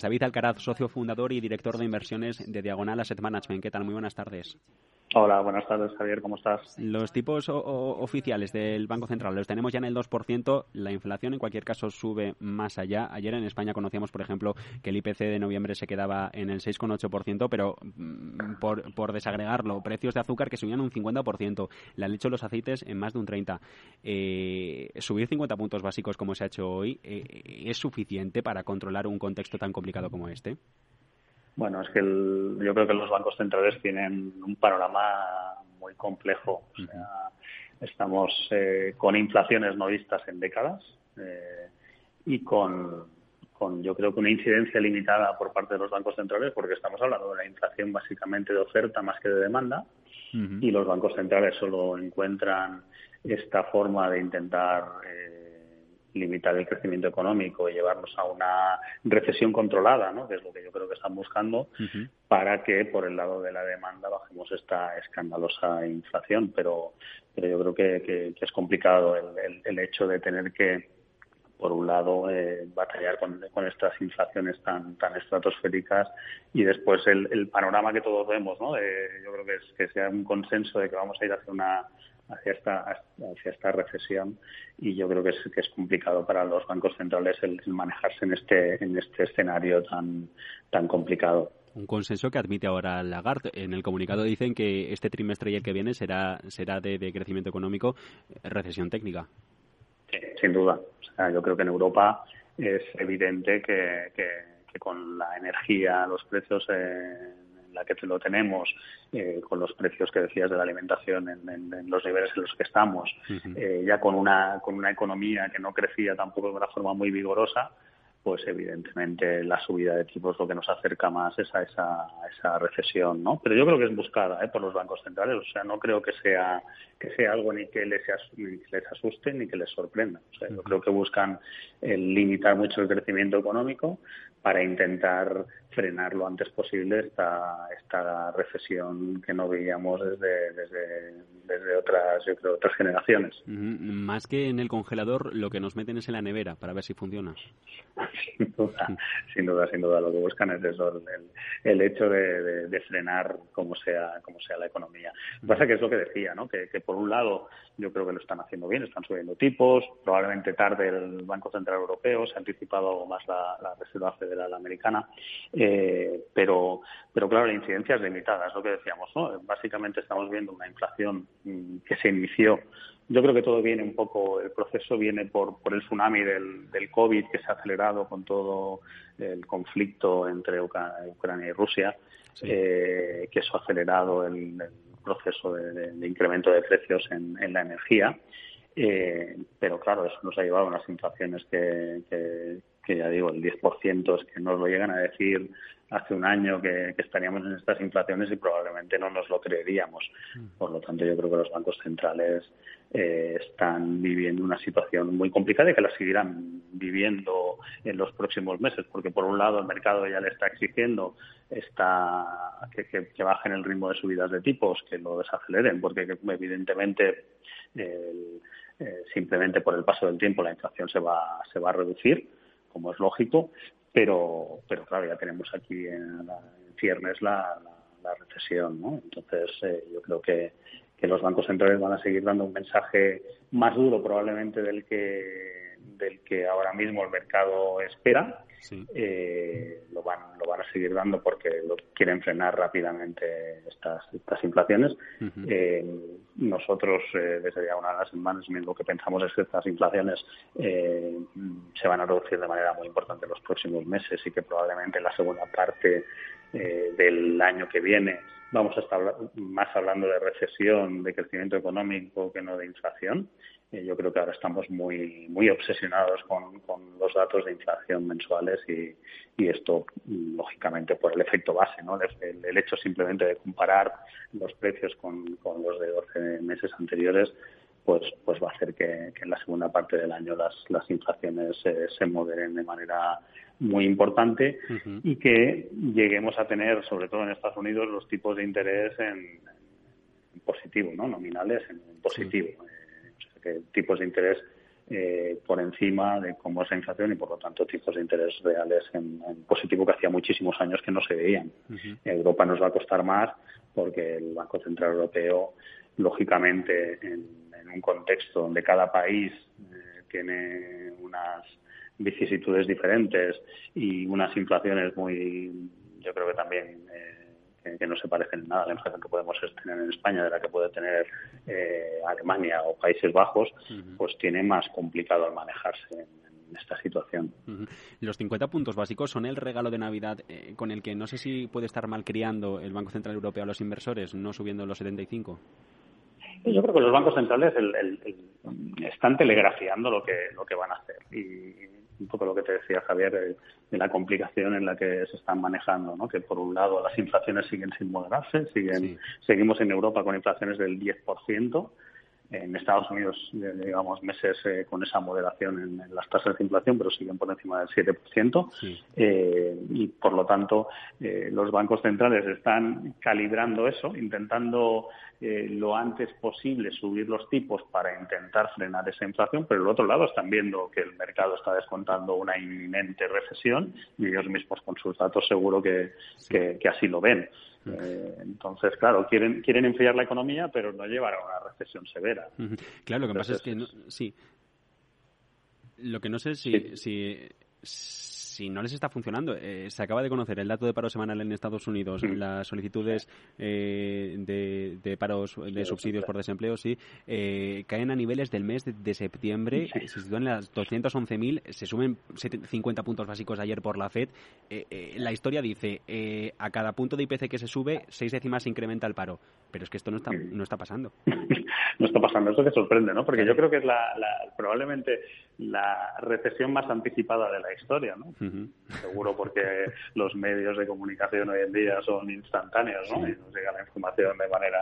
David Alcaraz, socio fundador y director de inversiones de Diagonal Asset Management. ¿Qué tal? Muy buenas tardes. Hola, buenas tardes, Javier, ¿cómo estás? Los tipos oficiales del Banco Central los tenemos ya en el 2%. La inflación, en cualquier caso, sube más allá. Ayer en España conocíamos, por ejemplo, que el IPC de noviembre se quedaba en el 6,8%, pero mm, por, por, desagregarlo, precios de azúcar que subían un 50%, la leche o los aceites en más de un 30%. Eh, subir 50 puntos básicos como se ha hecho hoy, eh, ¿es suficiente para controlar un contexto tan complicado como este? Bueno, es que yo creo que los bancos centrales tienen un panorama muy complejo. O sea, estamos eh, con inflaciones no vistas en décadas eh, y con, con, yo creo que una incidencia limitada por parte de los bancos centrales, porque estamos hablando de una inflación básicamente de oferta más que de demanda, y los bancos centrales solo encuentran esta forma de intentar eh, limitar el crecimiento económico y llevarnos a una recesión controlada, ¿no? que es lo que yo creo que están buscando, para que por el lado de la demanda bajemos esta escandalosa inflación. Pero, pero yo creo que, es complicado el, el, hecho de tener que, por un lado, eh, batallar con, con, estas inflaciones tan, tan estratosféricas y después el, el panorama que todos vemos. ¿no? yo creo que, es, que sea un consenso de que vamos a ir hacia una hacia esta, hacia esta recesión y yo creo que es, que es complicado para los bancos centrales el, manejarse en este, en este escenario tan, tan complicado. Un consenso que admite ahora Lagarde. En el comunicado dicen que este trimestre y el que viene será, será de, crecimiento económico, recesión técnica. Sí, sin duda. O sea, yo creo que en Europa es evidente que, que, con la energía, los precios eh, que lo tenemos, eh, con los precios que decías de la alimentación en, los niveles en los que estamos, eh, ya con una, con una economía que no crecía tampoco de una forma muy vigorosa, pues evidentemente la subida de tipos lo que nos acerca más es a esa, esa recesión, ¿no? Pero yo creo que es buscada ¿eh? por los bancos centrales, o sea, no creo que sea que sea algo ni que les, les asuste ni que les sorprenda. O sea, yo creo que buscan el limitar mucho el crecimiento económico para intentar frenar lo antes posible esta, esta recesión que no veíamos desde, desde, desde otras, yo creo, otras generaciones. Más que en el congelador, lo que nos meten es en la nevera para ver si funciona. sin duda, sin duda, sin duda. Lo que buscan es eso, el, hecho de, frenar como sea, como sea la economía. Lo que pasa que es lo que decía, ¿no? Que, que por un lado yo creo que lo están haciendo bien, están subiendo tipos, probablemente tarde el Banco Central Europeo, se ha anticipado algo más la, Reserva Federal Americana, eh, pero, pero claro, la incidencia es limitada, es lo que decíamos, ¿no? Básicamente estamos viendo una inflación mm, que se inició yo creo que todo viene un poco, el proceso viene por, por el tsunami del, del COVID que se ha acelerado con todo el conflicto entre Ucrania y Rusia, eh, que eso ha acelerado el proceso de, incremento de precios en, la energía. Eh, pero claro, eso nos ha llevado a unas inflaciones que, que, ya digo, el 10% es que nos lo llegan a decir hace un año que, estaríamos en estas inflaciones y probablemente no nos lo creeríamos. Mm. Por lo tanto, yo creo que los bancos centrales eh, están viviendo una situación muy complicada y que la seguirán viviendo en los próximos meses, porque por un lado el mercado ya le está exigiendo está que, que, bajen el ritmo de subidas de tipos, que lo desaceleren, porque evidentemente eh, simplemente por el paso del tiempo la inflación se va, se va a reducir, como es lógico, pero, pero claro, ya tenemos aquí en, ciernes la, la, recesión, ¿no? Entonces, eh, yo creo que los bancos centrales van a seguir dando un mensaje más duro probablemente del que del que ahora mismo el mercado espera eh, lo van lo van a seguir dando porque lo quieren frenar rápidamente estas estas inflaciones. Eh, nosotros eh, desde una de las semanas lo que pensamos es que estas inflaciones se van a reducir de manera muy importante en los próximos meses y que probablemente en la segunda parte del año que viene vamos a estar más hablando de recesión, de crecimiento económico que no de inflación. Yo creo que ahora estamos muy muy obsesionados con, con los datos de inflación mensuales y, y, esto, lógicamente, por el efecto base, ¿no? El, el hecho simplemente de comparar los precios con, con, los de 12 meses anteriores, pues, pues va a hacer que, que en la segunda parte del año las, las inflaciones se moderen de manera muy importante y que lleguemos a tener, sobre todo en Estados Unidos, los tipos de interés en, positivo, ¿no? Nominales en, positivo. Que tipos de interés eh, por encima de cómo es la inflación y por lo tanto tipos de interés reales en, positivo que hacía muchísimos años que no se veían. Europa nos va a costar más porque el Banco Central Europeo, lógicamente, en, un contexto donde cada país eh, tiene unas vicisitudes diferentes y unas inflaciones muy, yo creo que también eh, que, no se parecen nada a la inflación que podemos tener en España de la que puede tener eh, Alemania o Países Bajos, pues tiene más complicado el manejarse en, esta situación. Los 50 puntos básicos son el regalo de Navidad eh, con el que no sé si puede estar mal criando el Banco Central Europeo a los inversores, no subiendo los 75. Yo creo que los bancos centrales están telegrafiando lo que, lo que van a hacer. Y un poco lo que te decía Javier de, la complicación en la que se están manejando, ¿no? que por un lado las inflaciones siguen sin moderarse, siguen, seguimos en Europa con inflaciones del 10%, en Estados Unidos digamos meses eh, con esa moderación en, las tasas de inflación, pero siguen por encima del 7%. Eh, y por lo tanto, eh, los bancos centrales están calibrando eso, intentando lo antes posible subir los tipos para intentar frenar esa inflación, pero por otro lado están viendo que el mercado está descontando una inminente recesión y ellos mismos con sus datos seguro que, que así lo ven. Eh, entonces, claro, quieren, quieren enfriar la economía, pero no llevar a una recesión severa. Claro, lo que pasa es que, sí. Lo que no sé si, si si no les está funcionando. Eh, se acaba de conocer el dato de paro semanal en Estados Unidos, las solicitudes eh, de, paros de subsidios por desempleo, sí, eh, caen a niveles del mes de, septiembre, se sitúan en las 211.000, se suben 50 puntos básicos ayer por la FED. la historia dice, a cada punto de IPC que se sube, seis décimas se incrementa el paro. Pero es que esto no está, no está pasando. no está pasando, eso te sorprende, ¿no? Porque yo creo que es la, probablemente la recesión más anticipada de la historia, ¿no? Seguro porque los medios de comunicación hoy en día son instantáneos, ¿no? Y nos llega la información de manera,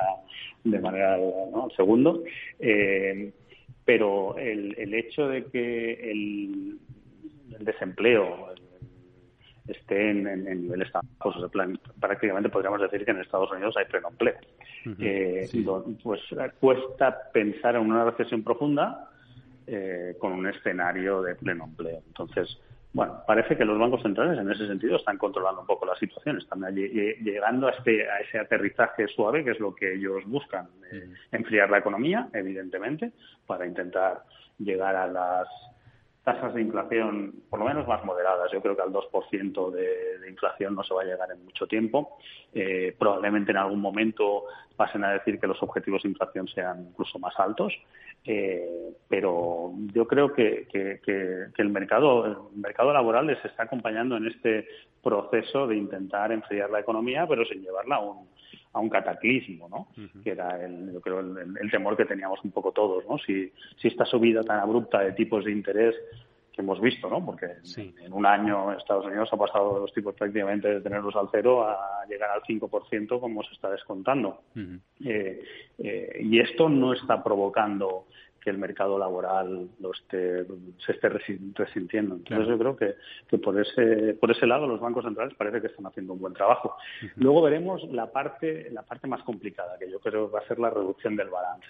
de manera, ¿no? segundo. Eh, pero el, el hecho de que el, desempleo esté en, en, niveles tan bajos, prácticamente podríamos decir que en Estados Unidos hay pleno empleo. Eh, pues cuesta pensar en una recesión profunda eh, con un escenario de pleno empleo. Entonces, bueno, parece que los bancos centrales en ese sentido están controlando un poco la situación, están llegando a, este, a ese aterrizaje suave que es lo que ellos buscan, enfriar la economía, evidentemente, para intentar llegar a las tasas de inflación por lo menos más moderadas. Yo creo que al 2% de, de inflación no se va a llegar en mucho tiempo. Eh, probablemente en algún momento pasen a decir que los objetivos de inflación sean incluso más altos. Eh, pero yo creo que, el mercado el mercado laboral les está acompañando en este proceso de intentar enfriar la economía, pero sin llevarla a un, a un cataclismo, ¿no? Que era el, yo creo el, temor que teníamos un poco todos, ¿no? Si, si esta subida tan abrupta de tipos de interés que hemos visto, ¿no? Porque en, un año Estados Unidos ha pasado los tipos prácticamente de tenerlos al cero a llegar al 5% como se está descontando. Eh, eh, y esto no está provocando que el mercado laboral lo esté, se esté resintiendo. Entonces yo creo que, que, por ese por ese lado los bancos centrales parece que están haciendo un buen trabajo. Luego veremos la parte la parte más complicada, que yo creo va a ser la reducción del balance.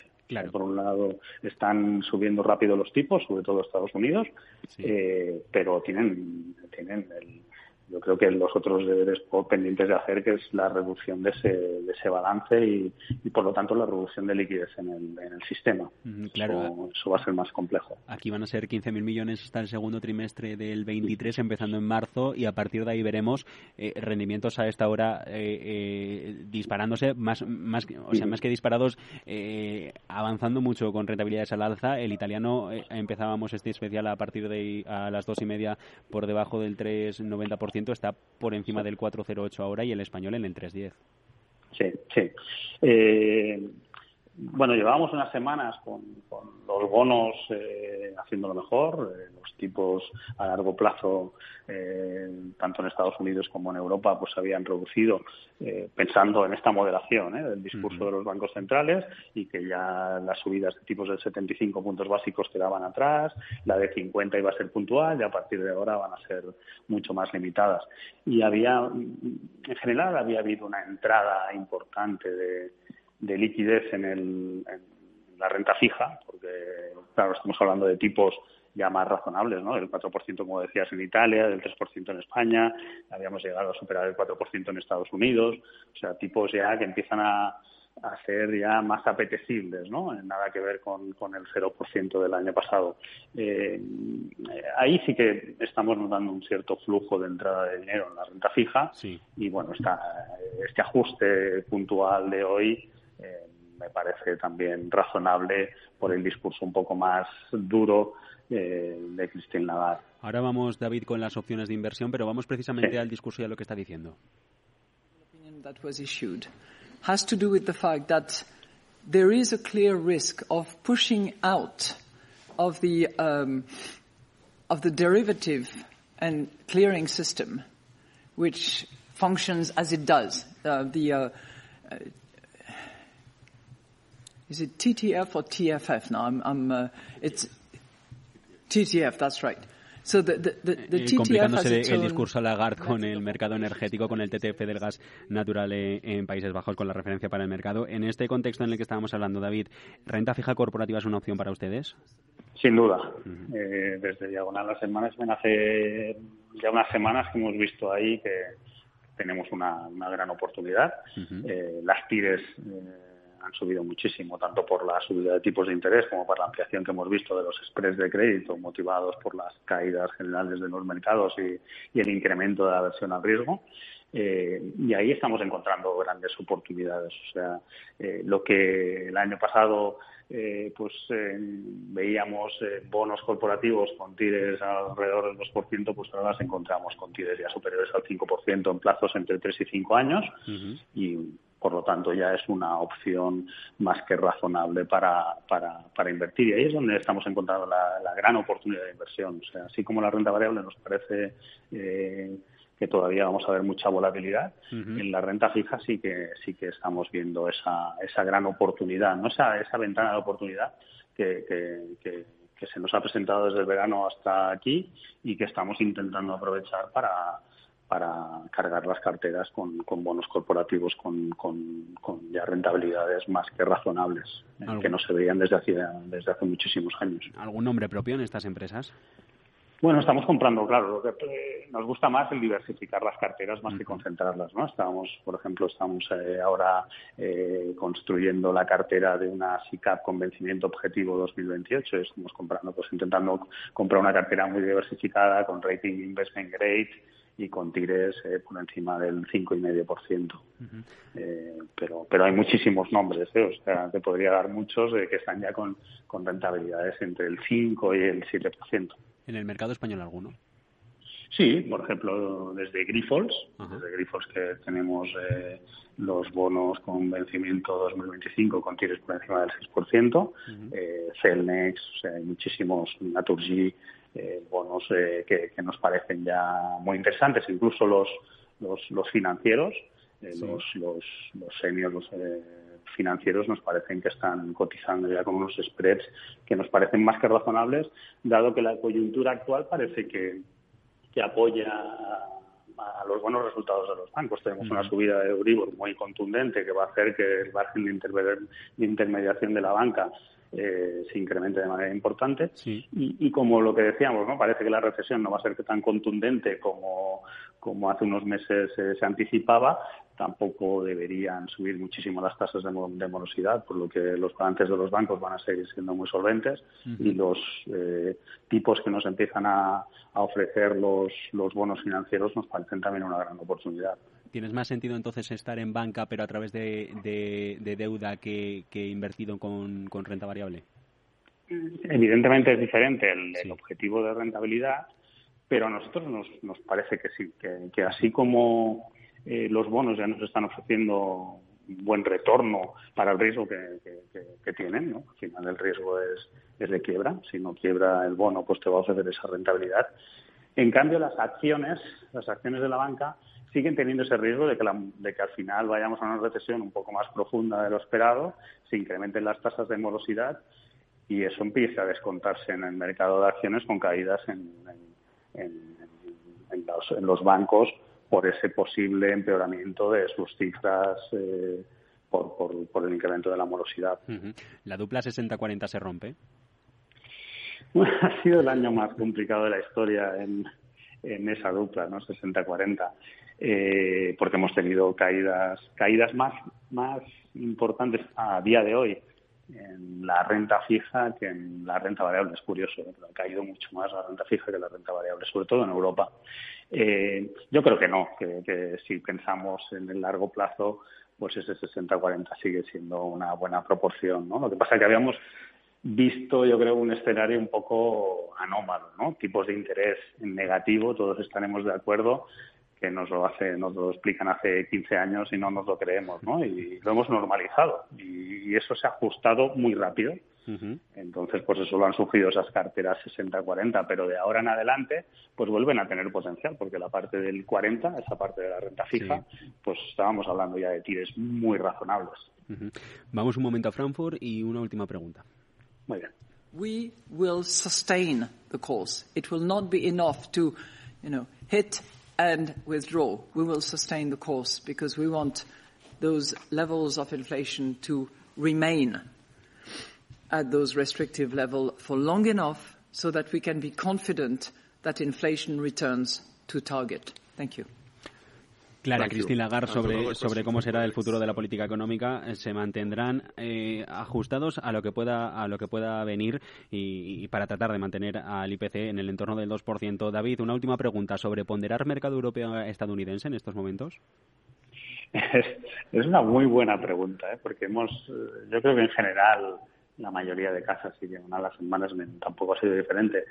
Por un lado están subiendo rápido los tipos, sobre todo Estados Unidos, eh, pero tienen tienen el, yo creo que los otros deberes pendientes de hacer, que es la reducción de ese, de ese balance y, por lo tanto, la reducción de liquidez en el, en el sistema. claro. Eso, va a ser más complejo. Aquí van a ser 15.000 millones hasta el segundo trimestre del 23, empezando en marzo, y a partir de ahí veremos eh, rendimientos a esta hora eh, eh, disparándose, más, más, o sea, más que disparados, avanzando mucho con rentabilidades al alza. El italiano empezábamos este especial a partir de a las dos y media por debajo del 3,90% está por encima del 4,08 ahora y el español en el 3,10. Sí, sí. Eh, bueno, llevábamos unas semanas con, los bonos eh, haciendo lo mejor, eh, los tipos a largo plazo, eh, tanto en Estados Unidos como en Europa, pues se habían reducido pensando en esta moderación del discurso de los bancos centrales y que ya las subidas de tipos de 75 puntos básicos quedaban atrás, la de 50 iba a ser puntual y a partir de ahora van a ser mucho más limitadas. Y había, en general, había habido una entrada importante de de liquidez en el, la renta fija, porque claro, estamos hablando de tipos ya más razonables, ¿no? Del 4%, como decías, en Italia, del 3% en España, habíamos llegado a superar el 4% en Estados Unidos, o sea, tipos ya que empiezan a, a ser ya más apetecibles, ¿no? Nada que ver con, con el 0% del año pasado. Eh, ahí sí que estamos notando un cierto flujo de entrada de dinero en la renta fija y, bueno, está, este ajuste puntual de hoy eh, me parece también razonable por el discurso un poco más duro eh, de Christine Lagarde. Ahora vamos, David, con las opciones de inversión, pero vamos precisamente al discurso y a lo que está diciendo. has to do with the fact that there is a clear risk of pushing out of the um, of the derivative and clearing system, which functions as it does. Uh, the uh, uh, is it TTF or TFF now? I'm, I'm uh, it's TTF. That's right. Eh, complicándose el discurso a Lagarde con el mercado energético, con el TTF del gas natural en Países Bajos, con la referencia para el mercado. En este contexto en el que estábamos hablando, David, ¿renta fija corporativa es una opción para ustedes? Sin duda. Eh, desde Diagonal las semanas, hace ya unas semanas que hemos visto ahí que tenemos una, gran oportunidad. Eh, las tires han subido muchísimo, tanto por la subida de tipos de interés como por la ampliación que hemos visto de los spreads de crédito motivados por las caídas generales de los mercados y, el incremento de la aversión al riesgo. Eh, y ahí estamos encontrando grandes oportunidades. O sea, eh, lo que el año pasado eh, pues veíamos bonos corporativos con tires alrededor del 2%, pues ahora las encontramos con tires ya superiores al 5% en plazos entre 3 y 5 años y por lo tanto ya es una opción más que razonable para, para, para invertir. Y ahí es donde estamos encontrando la, gran oportunidad de inversión. O sea, así como la renta variable nos parece eh, que todavía vamos a ver mucha volatilidad, en la renta fija sí que sí que estamos viendo esa, esa gran oportunidad, ¿no? esa, esa ventana de oportunidad que, que, que se nos ha presentado desde el verano hasta aquí y que estamos intentando aprovechar para, para cargar las carteras con, bonos corporativos con, con, ya rentabilidades más que razonables, eh, que no se veían desde hace, desde hace muchísimos años. ¿Algún nombre propio en estas empresas? Bueno, estamos comprando, claro, lo que eh, nos gusta más el diversificar las carteras más que concentrarlas, ¿no? Estamos, por ejemplo, estamos eh, ahora construyendo la cartera de una SICAP con vencimiento objetivo 2028. Estamos comprando, pues intentando comprar una cartera muy diversificada con rating investment grade, y con Tigres eh, por encima del 5,5%. eh, pero, pero hay muchísimos nombres, ¿eh? o sea, te podría dar muchos eh, que están ya con, con rentabilidades entre el 5 y el 7%. ¿En el mercado español alguno? Sí, por ejemplo, desde Grifols, desde Grifols que tenemos eh, los bonos con vencimiento 2025 con tires por encima del 6%, eh, Celnex, o sea, hay muchísimos, Naturgy, eh, bonos eh, que, nos parecen ya muy interesantes, incluso los, los, financieros, eh, los, los, los seniors, los financieros nos parecen que están cotizando ya con unos spreads que nos parecen más que razonables, dado que la coyuntura actual parece que, que apoya a los buenos resultados de los bancos. Tenemos una subida de Euribor muy contundente que va a hacer que el margen de intermediación de la banca eh, se incremente de manera importante. Y, como lo que decíamos, ¿no? parece que la recesión no va a ser tan contundente como, como hace unos meses eh, se anticipaba, tampoco deberían subir muchísimo las tasas de, morosidad, por lo que los balances de los bancos van a seguir siendo muy solventes y los eh, tipos que nos empiezan a, a ofrecer los, los bonos financieros nos parecen también una gran oportunidad. ¿Tienes más sentido entonces estar en banca pero a través de, deuda que, invertido con, renta variable? Evidentemente es diferente el, objetivo de rentabilidad, pero a nosotros nos, nos parece que sí, que, así como eh, los bonos ya nos están ofreciendo un buen retorno para el riesgo que, tienen, ¿no? Al final el riesgo es, es de quiebra, si no quiebra el bono pues te va a ofrecer esa rentabilidad. En cambio las acciones, las acciones de la banca siguen teniendo ese riesgo de que, de que al final vayamos a una recesión un poco más profunda de lo esperado, se incrementen las tasas de morosidad y eso empieza a descontarse en el mercado de acciones con caídas en, los, bancos por ese posible empeoramiento de sus cifras eh, por, por, el incremento de la morosidad. ¿La dupla 60-40 se rompe? ha sido el año más complicado de la historia en, en esa dupla, ¿no? 60-40, eh, porque hemos tenido caídas, caídas más, más importantes a día de hoy en la renta fija que en la renta variable. Es curioso, ¿eh? ha caído mucho más la renta fija que la renta variable, sobre todo en Europa. Eh, yo creo que no, que, que, si pensamos en el largo plazo, pues ese 60-40 sigue siendo una buena proporción. ¿no? Lo que pasa es que habíamos visto, yo creo, un escenario un poco anómalo, ¿no? Tipos de interés negativo, todos estaremos de acuerdo, que nos lo hace, nos lo explican hace 15 años y no nos lo creemos, ¿no? Y lo hemos normalizado y, eso se ha ajustado muy rápido. Entonces, pues eso lo han sufrido esas carteras 60-40, pero de ahora en adelante, pues vuelven a tener potencial, porque la parte del 40, esa parte de la renta fija, pues estábamos hablando ya de tires muy razonables. Vamos un momento a Frankfurt y una última pregunta. Muy bien. We will sustain the course. It will not be enough to, you know, hit and withdraw. We will sustain the course because we want those levels of inflation to remain at those restrictive level for long enough so that we can be confident that inflation returns to target. Thank you. Clara Cristina Lagarde sobre, sobre cómo será el futuro de la política económica eh, se mantendrán eh, ajustados a lo que pueda a lo que pueda venir y, para tratar de mantener al IPC en el entorno del 2%. David, una última pregunta sobre ponderar mercado europeo estadounidense en estos momentos. Es, una muy buena pregunta, ¿eh? porque hemos, yo creo que en general la mayoría de casas y en las semanas tampoco ha sido diferente.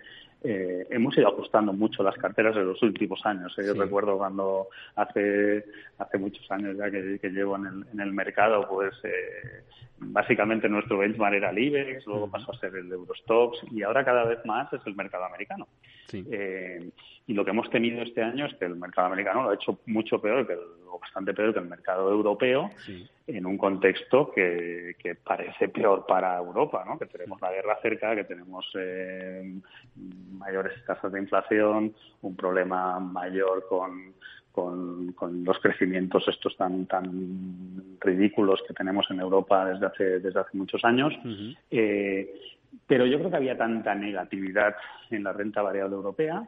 Eh, hemos ido ajustando mucho las carteras en los últimos años. ¿eh? Yo recuerdo cuando hace hace muchos años ya que, llevo en el, en el, mercado, pues eh, básicamente nuestro benchmark era el IBEX, luego pasó a ser el Eurostox y ahora cada vez más es el mercado americano. Eh, y lo que hemos tenido este año es que el mercado americano lo ha hecho mucho peor, que el, o bastante peor que el mercado europeo, en un contexto que, que, parece peor para Europa, ¿no? que tenemos la guerra cerca, que tenemos eh, mayores tasas de inflación, un problema mayor con, con, los crecimientos estos tan tan ridículos que tenemos en Europa desde hace desde hace muchos años. Eh, pero yo creo que había tanta negatividad en la renta variable europea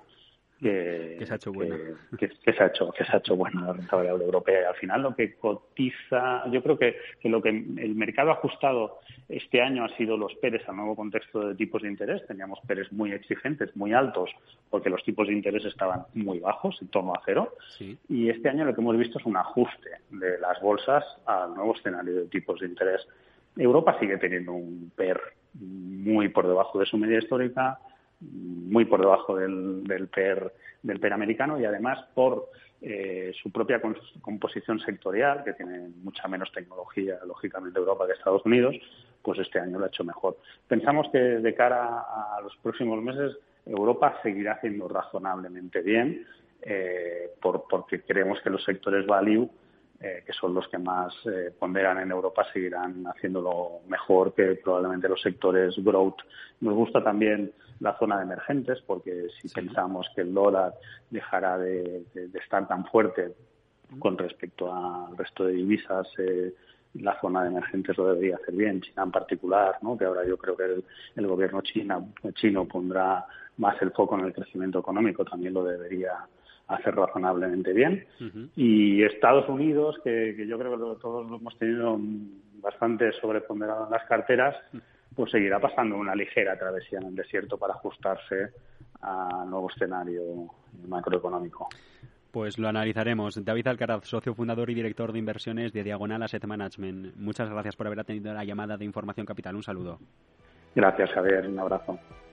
que, se ha hecho buena. Que, se ha hecho, que se ha hecho buena la renta variable europea. Y al final lo que cotiza, yo creo que, que lo que el mercado ha ajustado este año ha sido los PERES al nuevo contexto de tipos de interés. Teníamos PERES muy exigentes, muy altos, porque los tipos de interés estaban muy bajos, en torno a cero. Y este año lo que hemos visto es un ajuste de las bolsas al nuevo escenario de tipos de interés. Europa sigue teniendo un PER muy por debajo de su media histórica, muy por debajo del, del PER del PER americano y además por eh, su propia composición sectorial, que tiene mucha menos tecnología, lógicamente, Europa que Estados Unidos, pues este año lo ha hecho mejor. Pensamos que de cara a los próximos meses Europa seguirá haciendo razonablemente bien, eh, por, porque creemos que los sectores value eh, que son los que más eh, ponderan en Europa, seguirán haciéndolo mejor que probablemente los sectores growth. Nos gusta también la zona de emergentes, porque si pensamos que el dólar dejará de, estar tan fuerte con respecto al resto de divisas, eh, la zona de emergentes lo debería hacer bien, China en particular, ¿no? que ahora yo creo que el, gobierno china, chino pondrá más el foco en el crecimiento económico, también lo debería hacer razonablemente bien. Y Estados Unidos, que, yo creo que todos lo hemos tenido bastante sobreponderado en las carteras, pues seguirá pasando una ligera travesía en el desierto para ajustarse al nuevo escenario macroeconómico. Pues lo analizaremos. David Alcaraz, socio fundador y director de inversiones de Diagonal Asset Management. Muchas gracias por haber atendido la llamada de Información Capital. Un saludo. Gracias, Javier. Un abrazo.